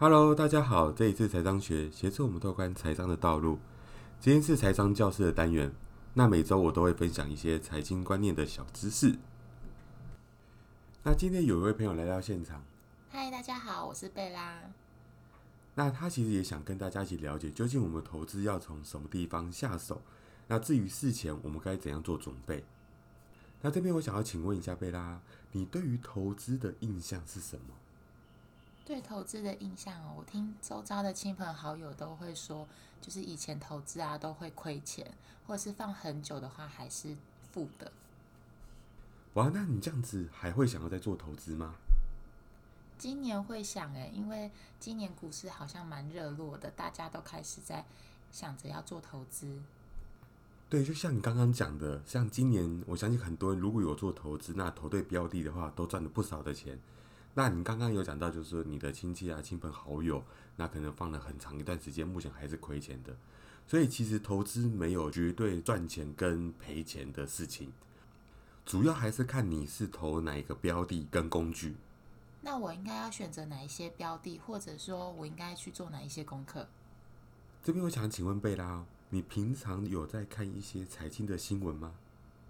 Hello，大家好，这一次财商学协助我们拓宽财商的道路。今天是财商教室的单元，那每周我都会分享一些财经观念的小知识。那今天有一位朋友来到现场，嗨，大家好，我是贝拉。那他其实也想跟大家一起了解，究竟我们投资要从什么地方下手？那至于事前我们该怎样做准备？那这边我想要请问一下贝拉，你对于投资的印象是什么？对投资的印象哦，我听周遭的亲朋好友都会说，就是以前投资啊都会亏钱，或者是放很久的话还是负的。哇，那你这样子还会想要再做投资吗？今年会想诶，因为今年股市好像蛮热络的，大家都开始在想着要做投资。对，就像你刚刚讲的，像今年，我相信很多人如果有做投资，那投对标的的话，都赚了不少的钱。那你刚刚有讲到，就是说你的亲戚啊、亲朋好友，那可能放了很长一段时间，目前还是亏钱的。所以其实投资没有绝对赚钱跟赔钱的事情，主要还是看你是投哪一个标的跟工具。那我应该要选择哪一些标的，或者说我应该去做哪一些功课？这边我想请问贝拉，你平常有在看一些财经的新闻吗？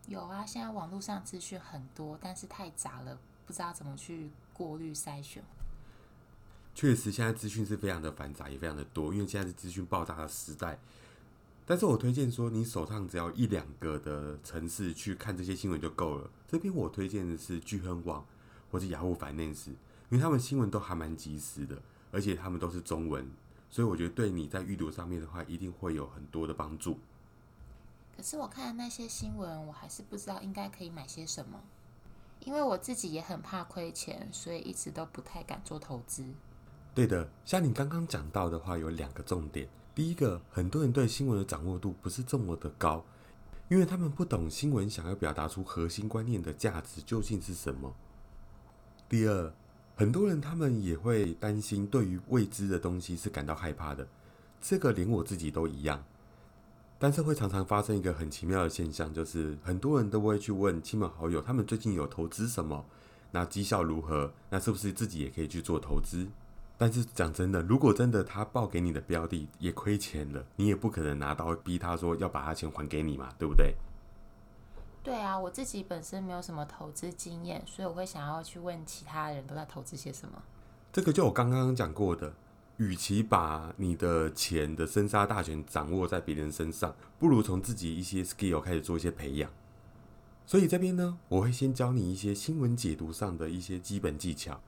有啊，现在网络上资讯很多，但是太杂了，不知道怎么去。过滤筛选，确实，现在资讯是非常的繁杂，也非常的多，因为现在是资讯爆炸的时代。但是我推荐说，你手上只要一两个的城市去看这些新闻就够了。这边我推荐的是聚亨网或者雅虎 Finance，因为他们新闻都还蛮及时的，而且他们都是中文，所以我觉得对你在阅读上面的话，一定会有很多的帮助。可是我看那些新闻，我还是不知道应该可以买些什么。因为我自己也很怕亏钱，所以一直都不太敢做投资。对的，像你刚刚讲到的话，有两个重点。第一个，很多人对新闻的掌握度不是这么的高，因为他们不懂新闻想要表达出核心观念的价值究竟是什么。第二，很多人他们也会担心对于未知的东西是感到害怕的，这个连我自己都一样。但是会常常发生一个很奇妙的现象，就是很多人都会去问亲朋好友，他们最近有投资什么，那绩效如何，那是不是自己也可以去做投资？但是讲真的，如果真的他报给你的标的也亏钱了，你也不可能拿刀逼他说要把他钱还给你嘛，对不对？对啊，我自己本身没有什么投资经验，所以我会想要去问其他人都在投资些什么。这个就我刚刚讲过的。与其把你的钱的生杀大权掌握在别人身上，不如从自己一些 skill 开始做一些培养。所以这边呢，我会先教你一些新闻解读上的一些基本技巧。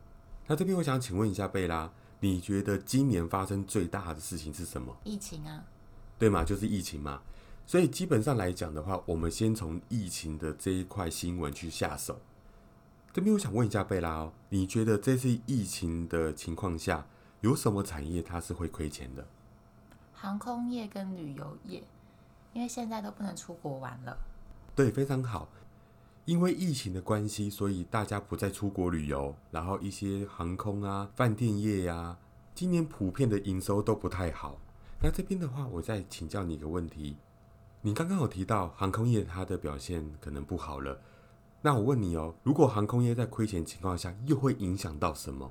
那这边我想请问一下贝拉，你觉得今年发生最大的事情是什么？疫情啊，对吗？就是疫情嘛。所以基本上来讲的话，我们先从疫情的这一块新闻去下手。这边我想问一下贝拉哦，你觉得这次疫情的情况下？有什么产业它是会亏钱的？航空业跟旅游业，因为现在都不能出国玩了。对，非常好。因为疫情的关系，所以大家不再出国旅游，然后一些航空啊、饭店业呀，今年普遍的营收都不太好。那这边的话，我再请教你一个问题：你刚刚有提到航空业它的表现可能不好了，那我问你哦，如果航空业在亏钱情况下，又会影响到什么？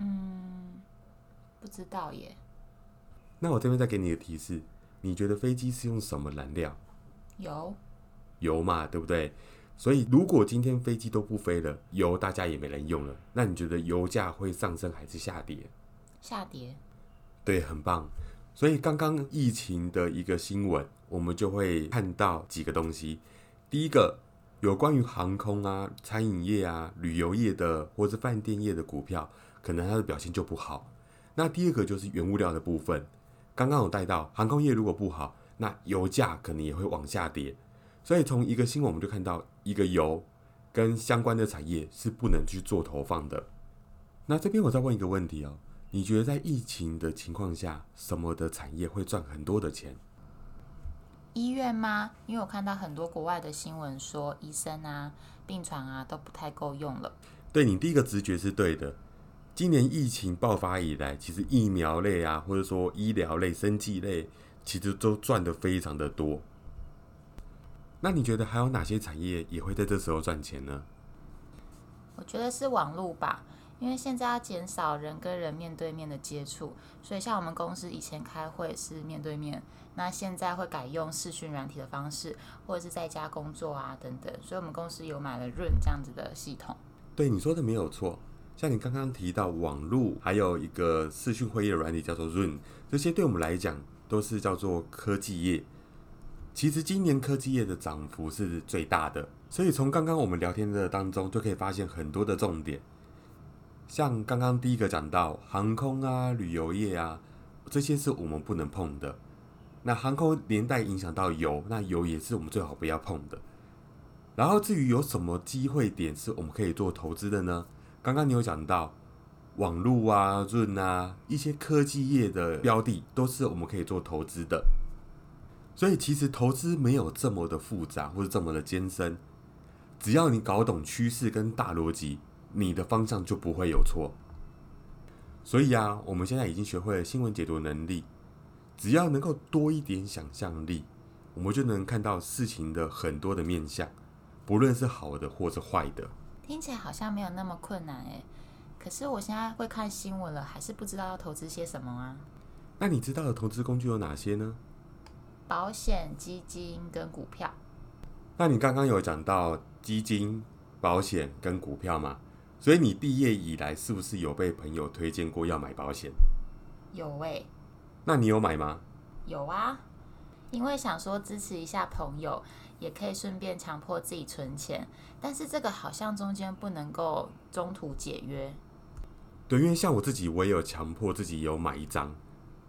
嗯，不知道耶。那我这边再给你个提示，你觉得飞机是用什么燃料？油。油嘛，对不对？所以如果今天飞机都不飞了，油大家也没人用了，那你觉得油价会上升还是下跌？下跌。对，很棒。所以刚刚疫情的一个新闻，我们就会看到几个东西。第一个。有关于航空啊、餐饮业啊、旅游业的，或是饭店业的股票，可能它的表现就不好。那第二个就是原物料的部分，刚刚有带到航空业如果不好，那油价可能也会往下跌。所以从一个新闻我们就看到，一个油跟相关的产业是不能去做投放的。那这边我再问一个问题哦，你觉得在疫情的情况下，什么的产业会赚很多的钱？医院吗？因为我看到很多国外的新闻说，医生啊、病床啊都不太够用了。对你第一个直觉是对的。今年疫情爆发以来，其实疫苗类啊，或者说医疗类、生技类，其实都赚的非常的多。那你觉得还有哪些产业也会在这时候赚钱呢？我觉得是网络吧，因为现在要减少人跟人面对面的接触，所以像我们公司以前开会是面对面，那现在会改用视讯软体的方式，或者是在家工作啊等等。所以我们公司有买了 Run 这样子的系统。对你说的没有错，像你刚刚提到网络，还有一个视讯会议的软体叫做 Run，这些对我们来讲都是叫做科技业。其实今年科技业的涨幅是最大的，所以从刚刚我们聊天的当中就可以发现很多的重点。像刚刚第一个讲到航空啊、旅游业啊，这些是我们不能碰的。那航空连带影响到油，那油也是我们最好不要碰的。然后至于有什么机会点是我们可以做投资的呢？刚刚你有讲到网络啊、润啊一些科技业的标的，都是我们可以做投资的。所以其实投资没有这么的复杂或者这么的艰深，只要你搞懂趋势跟大逻辑。你的方向就不会有错。所以啊，我们现在已经学会了新闻解读能力，只要能够多一点想象力，我们就能看到事情的很多的面相，不论是好的或是坏的。听起来好像没有那么困难诶，可是我现在会看新闻了，还是不知道要投资些什么啊？那你知道的投资工具有哪些呢？保险、基金跟股票。那你刚刚有讲到基金、保险跟股票吗？所以你毕业以来是不是有被朋友推荐过要买保险？有诶。那你有买吗？有啊，因为想说支持一下朋友，也可以顺便强迫自己存钱。但是这个好像中间不能够中途解约。对，因为像我自己，我也有强迫自己有买一张。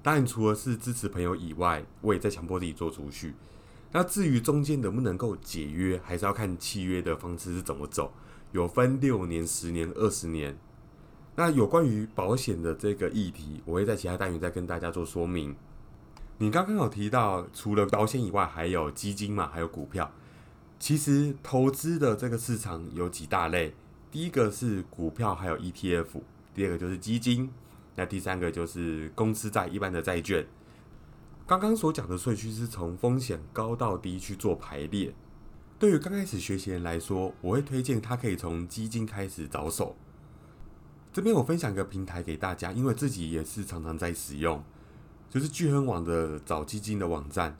当然，除了是支持朋友以外，我也在强迫自己做储蓄。那至于中间能不能够解约，还是要看契约的方式是怎么走。有分六年、十年、二十年。那有关于保险的这个议题，我会在其他单元再跟大家做说明。你刚刚有提到，除了保险以外，还有基金嘛，还有股票。其实投资的这个市场有几大类，第一个是股票，还有 ETF；第二个就是基金；那第三个就是公司债，一般的债券。刚刚所讲的顺序是从风险高到低去做排列。对于刚开始学习人来说，我会推荐他可以从基金开始着手。这边我分享一个平台给大家，因为自己也是常常在使用，就是聚亨网的找基金的网站。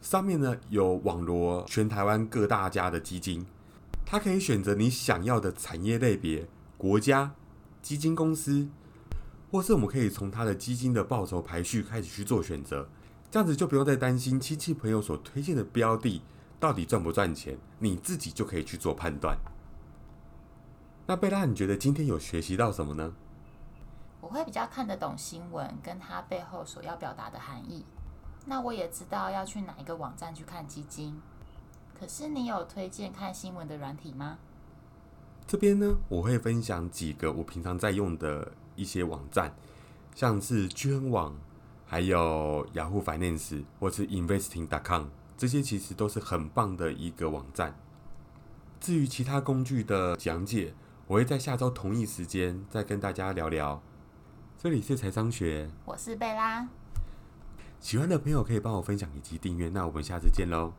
上面呢有网罗全台湾各大家的基金，它可以选择你想要的产业类别、国家、基金公司，或是我们可以从它的基金的报酬排序开始去做选择。这样子就不用再担心亲戚朋友所推荐的标的。到底赚不赚钱，你自己就可以去做判断。那贝拉，你觉得今天有学习到什么呢？我会比较看得懂新闻，跟它背后所要表达的含义。那我也知道要去哪一个网站去看基金。可是你有推荐看新闻的软体吗？这边呢，我会分享几个我平常在用的一些网站，像是捐网，还有雅虎 Finance 或是 Investing.com。这些其实都是很棒的一个网站。至于其他工具的讲解，我会在下周同一时间再跟大家聊聊。这里是财商学，我是贝拉。喜欢的朋友可以帮我分享以及订阅。那我们下次见喽。